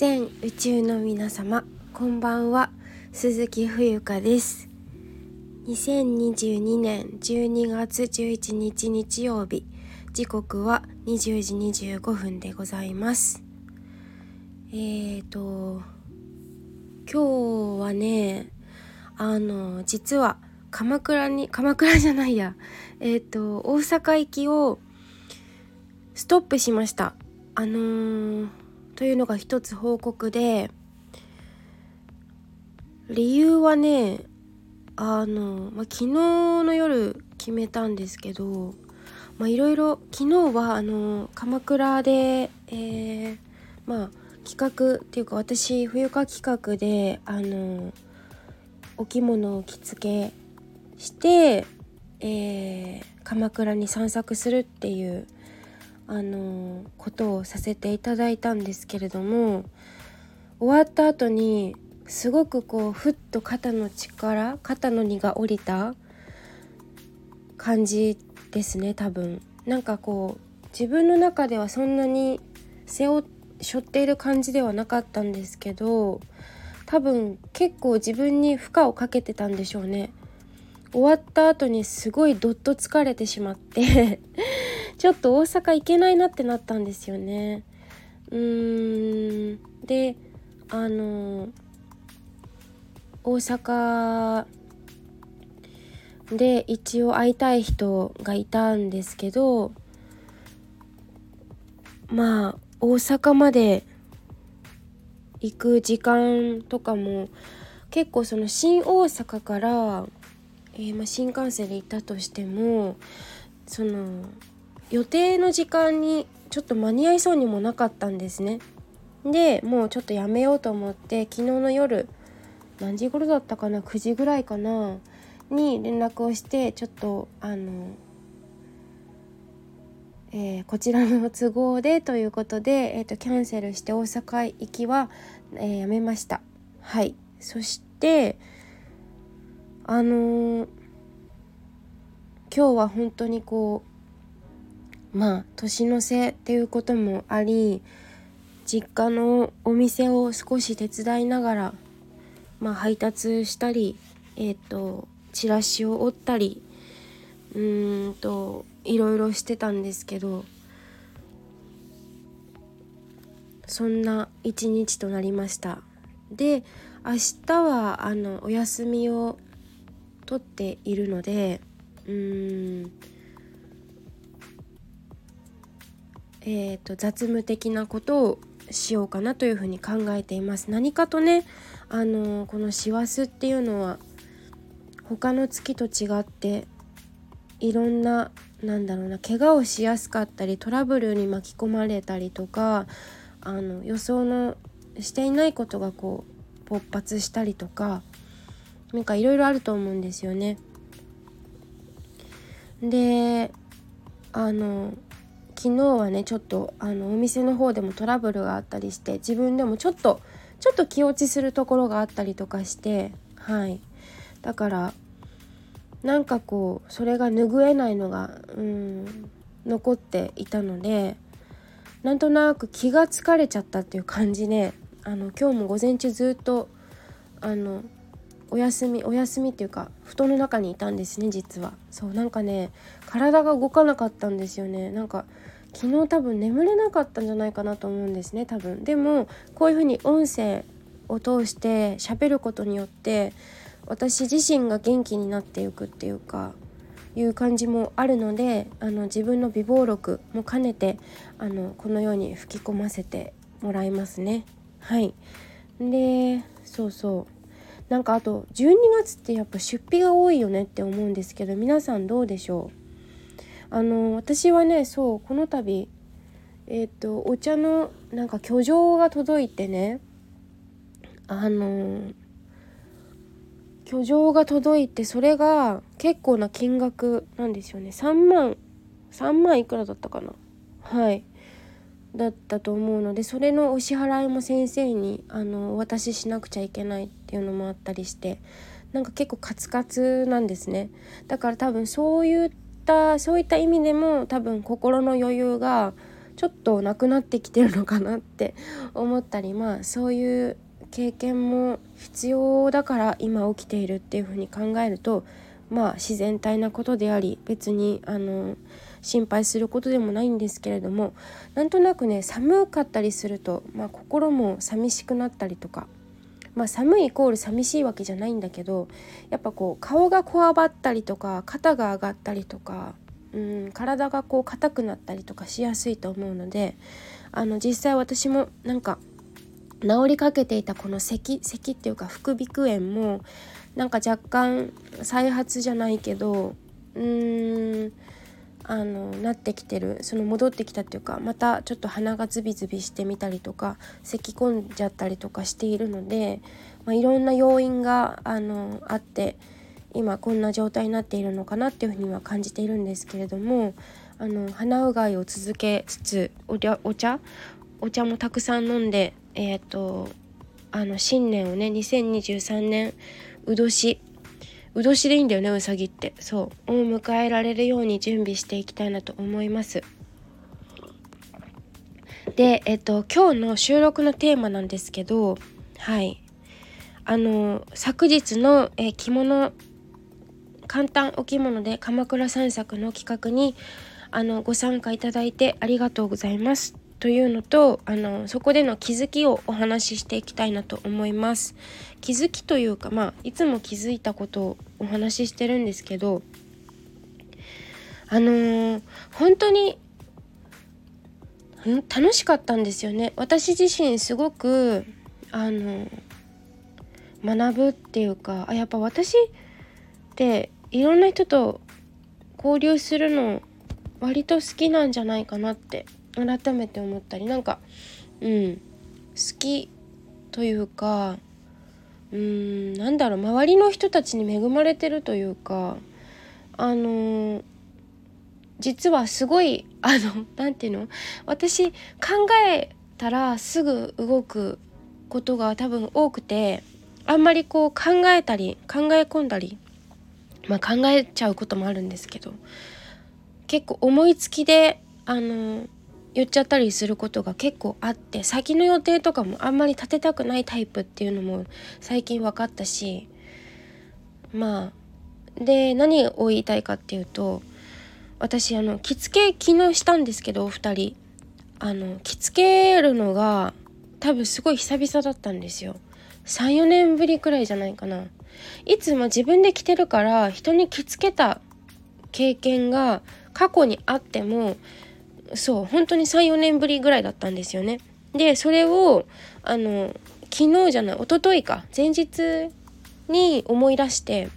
全宇宙の皆様こんばんは。鈴木冬香です。2022年12月11日日曜日。時刻は20時25分でございます。えーと今日はねあの実は鎌倉に鎌倉じゃないや。えっ、と大阪行きをストップしました。あのー、というのが一つ報告で理由はねあの、まあ、昨日の夜決めたんですけどまいろいろ昨日はあの鎌倉で、えー、まあ企画っていうか私冬香企画であのお着物を着付けして、えー、鎌倉に散策するっていうあのことをさせていただいたんですけれども終わった後にすごくこうふっと肩の力肩の荷が下りた感じですね多分。なんかこう自分の中ではそんなに背負背負っている感じではなかったんですけど多分結構自分に負荷をかけてたんでしょうね。終わった後にすごいどっと疲れてしまってちょっと大阪行けないなってなったんですよね。うーんであの大阪で一応会いたい人がいたんですけどまあ大阪まで行く時間とかも結構その新大阪から、えー、ま新幹線で行ったとしてもその予定の時間にちょっと間に合いそうにもなかったんですね。でもうちょっとやめようと思って昨日の夜何時頃だったかな？9時ぐらいかな？に連絡をしてちょっとあの、えー、こちらの都合でということで、えーと、キャンセルして大阪行きは、えー、やめました。はいそしてあのー、今日は本当にこうまあ年の瀬っていうこともあり実家のお店を少し手伝いながら、まあ、配達したり、えーと、チラシを折ったりうーんといろいろしてたんですけどそんな一日となりました。で明日はあのお休みを取っているのでうーんえーと、雑務的なことをしようかなというふに考えています何かとねあのこの師走っていうのは他の月と違っていろんななんだろうな怪我をしやすかったりトラブルに巻き込まれたりとかあの予想のしていないことがこう勃発したりとかなんかいろいろあると思うんですよね。であの昨日はねちょっとあのお店の方でもトラブルがあったりして自分でもちょっとちょっと気落ちするところがあったりとかしてはい。だからなんかこうそれが拭えないのがうん残っていたのでなんとなく気が疲れちゃったっていう感じであの今日も午前中ずっとあのお休みお休みっていうか布団の中にいたんですね実は。そうなんかね体が動かなかったんですよね。なんか昨日多分眠れなかったんじゃないかなと思うんですね多分。でもこういうふうに音声を通して喋ることによって私自身が元気になっていくっていうかいう感じもあるのであの自分の美貌録も兼ねてあのこのように吹き込ませてもらいますね。はい。でそうそう。なんかあと12月ってやっぱ出費が多いよねって思うんですけど皆さんどうでしょう？あの私はねそうこの度えっ、ー、とお茶のなんか居城が届いてねあの居城が届いてそれが結構な金額なんですよね。3万3万いくらだったかな。はい。だったと思うのでそれのお支払いも先生にあのお渡ししなくちゃいけないっていうのもあったりしてなんか結構カツカツなんですね。だから多分そういったそういった意味でも多分心の余裕がちょっとなくなってきてるのかなって 思ったりまあそういう経験も必要だから今起きているっていうふうに考えるとまあ自然体なことであり別にあの心配することでもないんですけれどもなんとなくね寒かったりすると、まあ、心も寂しくなったりとか、まあ、寒いイコール寂しいわけじゃないんだけどやっぱこう顔がこわばったりとか肩が上がったりとかうん体がこう硬くなったりとかしやすいと思うのであの実際私もなんか治りかけていたこの咳咳っていうか副鼻腔炎もなんか若干再発じゃないけどうーんあのなってきてるその戻ってきたっていうかまたちょっと鼻がズビズビしてみたりとか咳き込んじゃったりとかしているので、まあ、いろんな要因があのあって今こんな状態になっているのかなっていうふうには感じているんですけれどもあの鼻うがいを続けつつおお茶？お茶もたくさん飲んでえっ、とあの新年をね2023年う年う年でいいんだよねうさぎって。そう。を迎えられるように準備していきたいなと思います。でえっと今日の収録のテーマなんですけどはい。あの昨日の、え着物簡単お着物で鎌倉散策の企画にあのご参加いただいてありがとうございます。というのとあのそこでの気づきをお話ししていきたいなと思います。気づきというかまあいつも気づいたことをお話ししてるんですけどあのー、本当に楽しかったんですよね。私自身すごくあの学ぶっていうかあやっぱ私っていろんな人と交流するの割と好きなんじゃないかなって改めて思ったりなんかうん好きというかうんなんだろう周りの人たちに恵まれてるというかあの実はすごいあの 何て言うの？私考えたらすぐ動くことが多分多くてあんまりこう考えたり考え込んだりまあ考えちゃうこともあるんですけど結構思いつきであの言っちゃったりすることが結構あって先の予定とかもあんまり立てたくないタイプっていうのも最近分かったしまあで何を言いたいかっていうと私あの着付け昨日したんですけどお二人。あの着付けるのが多分すごい久々だったんですよ。34年ぶりくらいじゃないかな。いつも自分で着てるから人に着付けた経験が過去にあってもそう本当に34年ぶりぐらいだったんですよね。でそれをあの昨日じゃない一昨日か前日に思い出して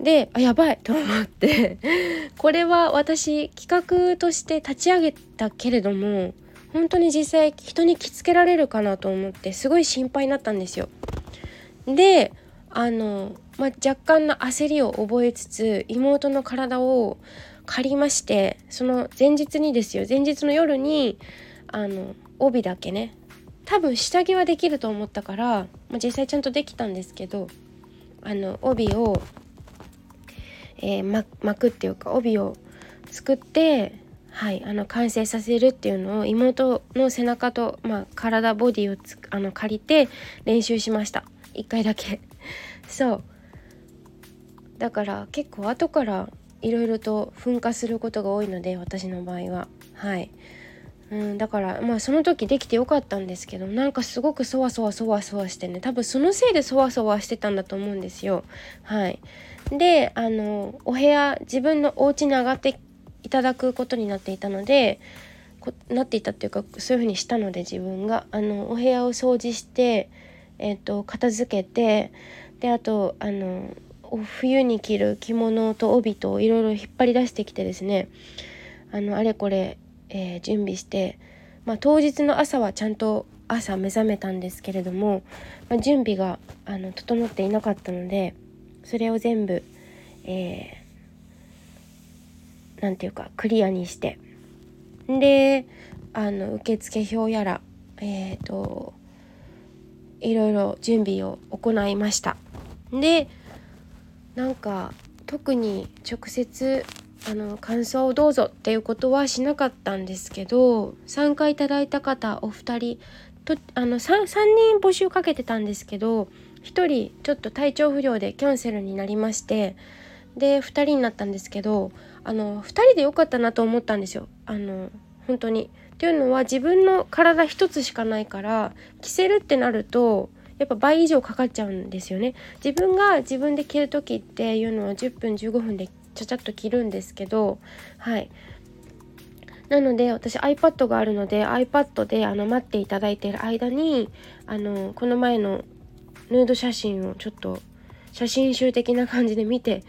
であやばいと思って これは私企画として立ち上げたけれども本当に実際人に着付けられるかなと思ってすごい心配になったんですよ。であの、まあ、若干の焦りを覚えつつ妹の体を借りましてその前日にですよ前日の夜にあの帯だけね多分下着はできると思ったから、まあ、実際ちゃんとできたんですけどあの帯を、えー、ま、巻くっていうか帯を作ってはいあの完成させるっていうのを妹の背中と、まあ、体ボディをあの借りて練習しました。1回だけ。そう。だから結構後からいろいろと噴火することが多いので私の場合は。はい、うん、だからまあその時できてよかったんですけどなんかすごくそわそわそわそわしてね。多分そのせいでそわそわしてたんだと思うんですよ。はい。であのお部屋自分のお家に上がっていただくことになっていたのでこなっていたっていうかそういう風にしたので自分が。あのお部屋を掃除してえっ、と片付けてであとあの冬に着る着物と帯といろいろ引っ張り出してきてですねあのあれこれ、えー、準備して、まあ、当日の朝はちゃんと朝目覚めたんですけれども、まあ、準備があの整っていなかったのでそれを全部えー、て言うかクリアにしてであの受付表やらえっ、ー、といろいろ準備を行いました。でなんか特に直接あの感想をどうぞっていうことはしなかったんですけど参加いただいた方お二人とあの 3, 3人募集かけてたんですけど1人ちょっと体調不良でキャンセルになりましてで2人になったんですけどあの2人で良かったなと思ったんですよ。あの本当にっていうのは自分の体一つしかないから着せるってなるとやっぱ倍以上かかっちゃうんですよね。自分が自分で着る時っていうのは10分15分でちゃちゃっと着るんですけどはいなので私 iPad があるので iPad であの待っていただいている間にあのこの前のヌード写真をちょっと写真集的な感じで見て、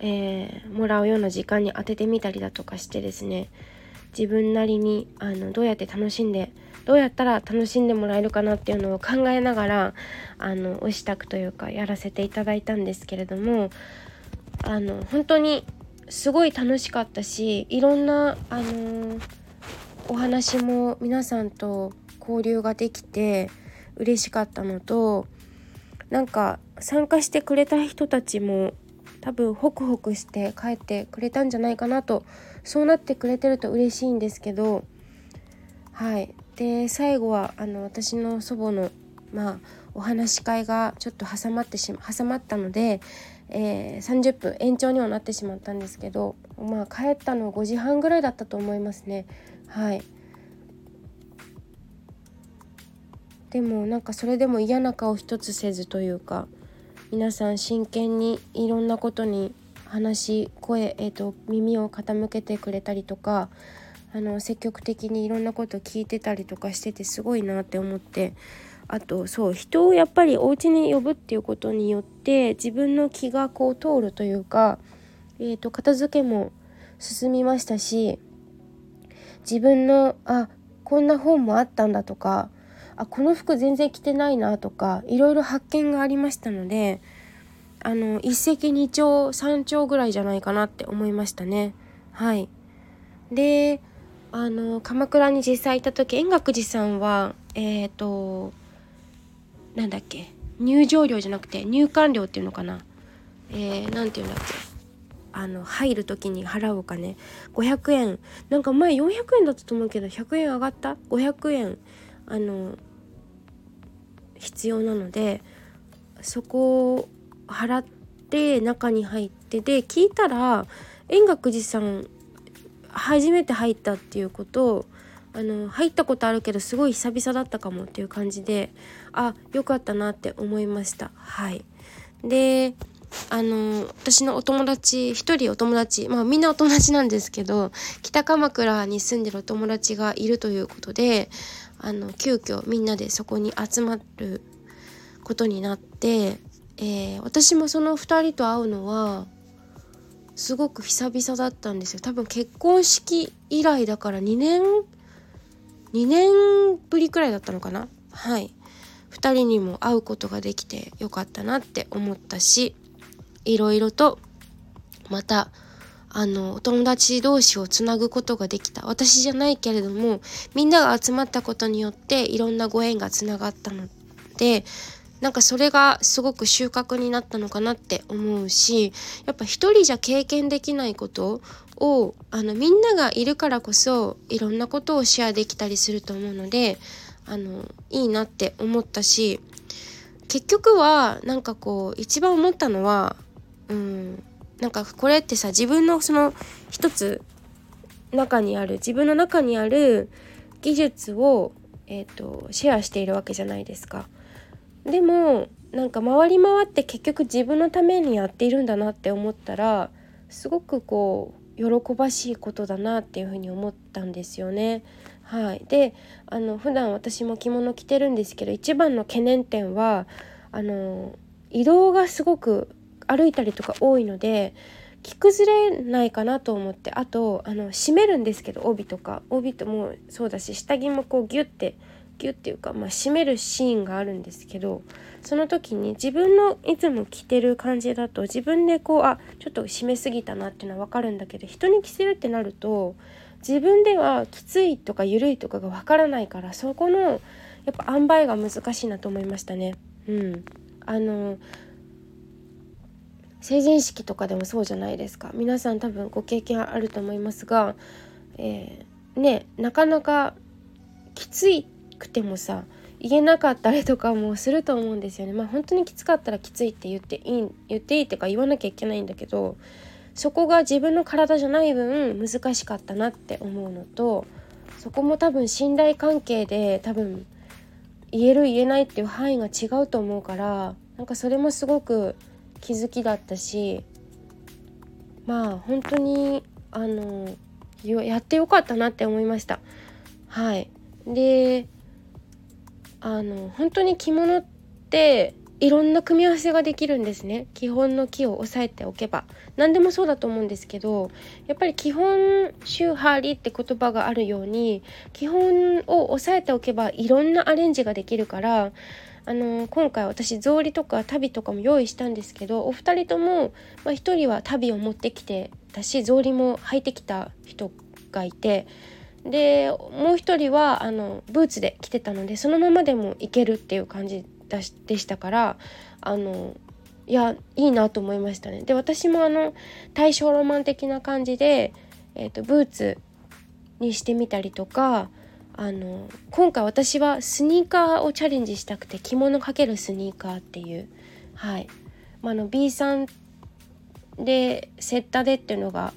えー、もらうような時間に当ててみたりだとかしてですね自分なりにあのどうやって楽しんでどうやったら楽しんでもらえるかなっていうのを考えながらあのお支度というかやらせていただいたんですけれどもあの本当にすごい楽しかったしいろんなあのお話も皆さんと交流ができて嬉しかったのとなんか参加してくれた人たちも多分ホクホクして帰ってくれたんじゃないかなとそうなってくれてると嬉しいんですけどはい。で最後はあの私の祖母のまあお話し会がちょっと挟まってし挟まったので、えー、30分延長にはなってしまったんですけどまあ帰ったの5時半ぐらいだったと思いますね。はい。でもなんかそれでも嫌な顔一つせずというか皆さん真剣にいろんなことに話し声、えーと、耳を傾けてくれたりとかあの積極的にいろんなこと聞いてたりとかしててすごいなって思ってあとそう人をやっぱりお家に呼ぶっていうことによって自分の気がこう通るというか、えーと片付けも進みましたし自分のあこんな本もあったんだとかあこの服全然着てないなとかいろいろ発見がありましたのであの一石二鳥三鳥ぐらいじゃないかなって思いましたね。はいであの鎌倉に実際行った時円覚寺さんはえっ、ー、となんだっけ入場料じゃなくて入館料っていうのかな。えー、て言うんだっけ。あの入る時に払うお金。500円。なんか前400円だったと思うけど100円上がった？500円あの必要なのでそこを払って中に入ってで聞いたら円覚寺さん初めて入ったっていうことをあの入ったことあるけどすごい久々だったかもっていう感じであ良かったなって思いました。はい。であの私のお友達一人お友達まあみんなお友達なんですけど北鎌倉に住んでるお友達がいるということであの急遽みんなでそこに集まることになって、えー、私もその2人と会うのはすごく久々だったんですよ。多分結婚式以来だから2年2年ぶりくらいだったのかな。はい。2人にも会うことができてよかったなって思ったしいろいろとまたあのお友達同士をつなぐことができた。私じゃないけれどもみんなが集まったことによっていろんなご縁がつながったのでなんかそれがすごく収穫になったのかなって思うしやっぱ一人じゃ経験できないことをあのみんながいるからこそいろんなことをシェアできたりすると思うのであのいいなって思ったし結局はなんかこう一番思ったのはうんなんかこれってさ自分のその一つ中にある自分の中にある技術を、えーと、シェアしているわけじゃないですか。でもなんか回り回って結局自分のためにやっているんだなって思ったらすごくこう喜ばしいことだなっていうふに思ったんですよね。はい、であの普段私も着物着てるんですけど一番の懸念点はあの移動がすごく歩いたりとか多いので着崩れないかなと思ってあとあの締めるんですけど帯とか帯ともそうだし下着もこうギュッてギュッていうか、まあ、締めるシーンがあるんですけどその時に自分のいつも着てる感じだと自分でこうあちょっと締めすぎたなっていうのは分かるんだけど人に着せるってなると自分ではきついとか緩いとかが分からないからそこのやっぱ塩梅が難しいなと思いましたね。うん、あの成人式とかでもそうじゃないですか皆さん多分ご経験あると思いますが、えー、ねなかなかきついくてもさ言えなかったりとかもすると思うんですよね。まあ本当にきつかったらきついって言っていい言っていいってか言わなきゃいけないんだけどそこが自分の体じゃない分難しかったなって思うのとそこも多分信頼関係で多分言える言えないっていう範囲が違うと思うからなんかそれもすごく気づきだったしまあ本当にあのやってよかったなって思いました。はいであの本当に着物っていろんな組み合わせができるんですね。基本の木を押さえておけば。何でもそうだと思うんですけどやっぱり基本周波りって言葉があるように基本を押さえておけばいろんなアレンジができるからあの今回私草履とか足袋とかも用意したんですけどお二人とも、まあ、1人は足袋を持ってきてたし草履も履いてきた人がいてでもう一人はあのブーツで来てたのでそのままでもいけるっていう感じでしたからあのいやいいなと思いましたね。で私もあの大正ロマン的な感じで、えーと、ブーツにしてみたりとかあの今回私はスニーカーをチャレンジしたくて着物かけるスニーカーっていうはい、まあ、の B さんでセッタでっていうのが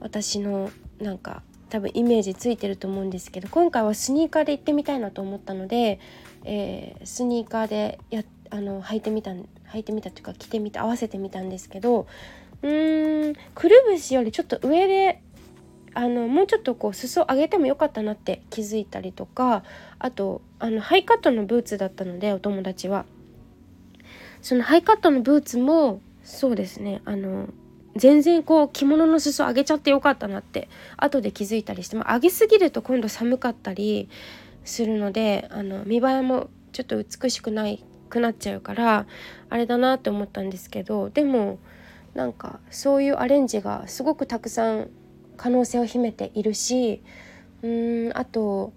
私のなんか多分イメージついてると思うんですけど今回はスニーカーで行ってみたいなと思ったので、えー、スニーカーでやあの履いてみた履いてみたというか着てみた合わせてみたんですけどうーんくるぶしよりちょっと上であのもうちょっとこう裾上げてもよかったなって気づいたりとかあとあのハイカットのブーツだったのでお友達は。そのハイカットのブーツもそうですねあの全然こう着物の裾上げちゃってよかったなって後で気づいたりして、ま、上げすぎると今度寒かったりするのであの見栄えもちょっと美しくないくなっちゃうからあれだなって思ったんですけどでもなんかそういうアレンジがすごくたくさん可能性を秘めているしうーんあと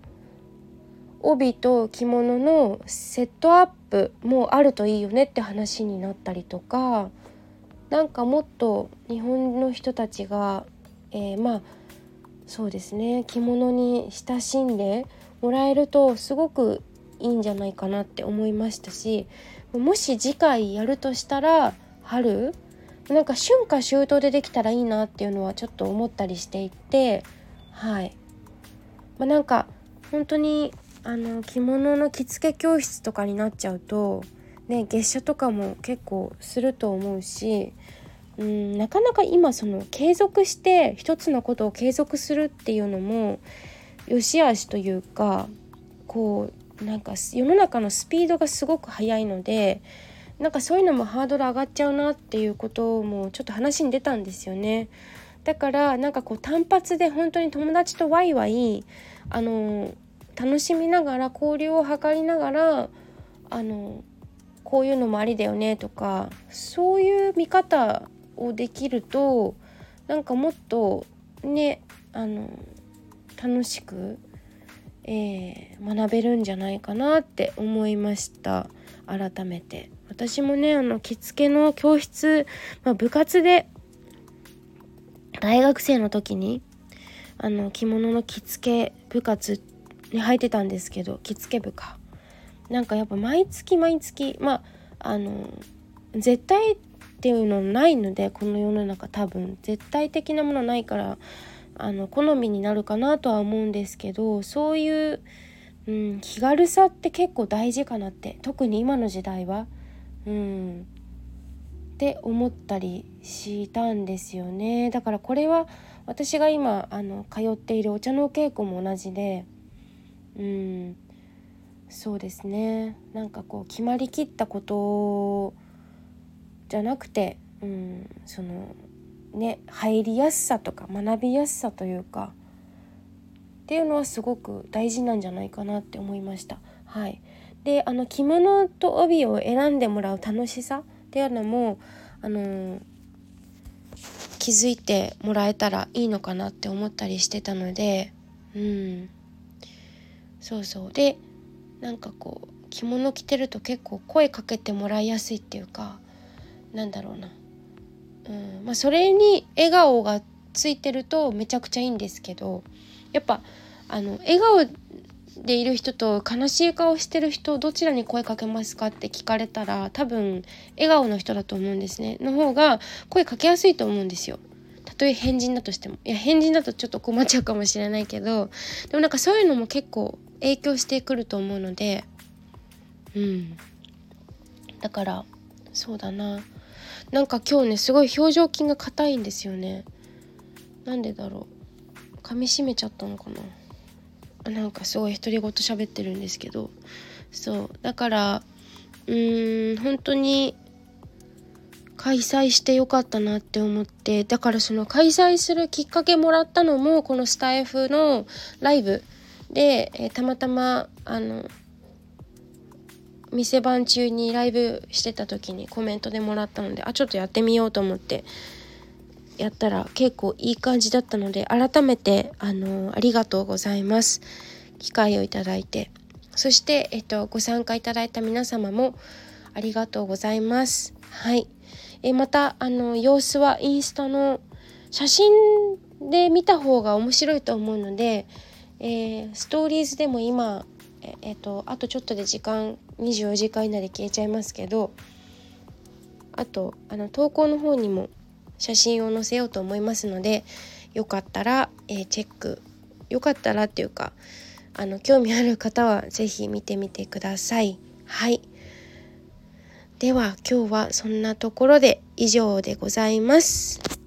帯と着物のセットアップもあるといいよねって話になったりとかなんかもっと日本の人たちが、えー、まあそうですね着物に親しんでもらえるとすごくいいんじゃないかなって思いましたしもし次回やるとしたら春なんか春夏秋冬でできたらいいなっていうのはちょっと思ったりしていてはい、まあ、なんか本当にあの着物の着付け教室とかになっちゃうとね月謝とかも結構すると思うしうんなかなか今その継続して一つのことを継続するっていうのも良し悪しというかこうなんか世の中のスピードがすごく速いのでなんかそういうのもハードル上がっちゃうなっていうこともちょっと話に出たんですよね。だからなんかこう単発で本当に友達とワイワイあの楽しみながら交流を図りながらあのこういうのもありだよねとかそういう見方をできるとなんかもっとねあの楽しく、えー、学べるんじゃないかなって思いました。改めて。私もねあの着付けの教室、まあ、部活で大学生の時にあの着物の着付け部活に入ってたんですけど着付け部か。なんかやっぱ毎月毎月まああの絶対っていうのないのでこの世の中多分絶対的なものないからあの好みになるかなとは思うんですけどそういう、うん、気軽さって結構大事かなって特に今の時代は。うん、って思ったりしたんですよね。だからこれは私が今あの通っているお茶のお稽古も同じでうん。そうですね。なんかこう決まりきったことじゃなくて、うん、そのね入りやすさとか学びやすさというかっていうのはすごく大事なんじゃないかなって思いました。はい、であの着物と帯を選んでもらう楽しさっていうのもあの気づいてもらえたらいいのかなって思ったりしてたのでうん。そうそう。でなんかこう着物着てると結構声かけてもらいやすいっていうかなんだろうな。うんまあ、それに笑顔がついてるとめちゃくちゃいいんですけどやっぱあの笑顔でいる人と悲しい顔してる人どちらに声かけますかって聞かれたら多分笑顔の人だと思うんですね。の方が声かけやすいと思うんですよ。たとえ変人だとしても。いや変人だとちょっと困っちゃうかもしれないけどでもなんかそういうのも結構影響してくると思うのでうん。だからそうだな。なんか今日ねすごい表情筋が硬いんですよね。なんでだろう。噛みしめちゃったのかな。なんかすごい独り言喋ってるんですけど。そう。だからうーん本当に開催してよかったなって思って。だからその開催するきっかけもらったのもこのスタイフのライブ。で、えー、たまたまあの店番中にライブしてた時にコメントでもらったのであちょっとやってみようと思ってやったら結構いい感じだったので改めてあのありがとうございます。機会をいただいて。そして、えっと、ご参加いただいた皆様もありがとうございます。はい。えまたあの様子はインスタの写真で見た方が面白いと思うので、えー、ストーリーズでも今ええっとあとちょっとで時間24時間以内で消えちゃいますけどあとあの投稿の方にも写真を載せようと思いますのでよかったら、えー、チェックよかったらっていうかあの興味ある方は是非見てみてください。はいでは今日はそんなところで以上でございます。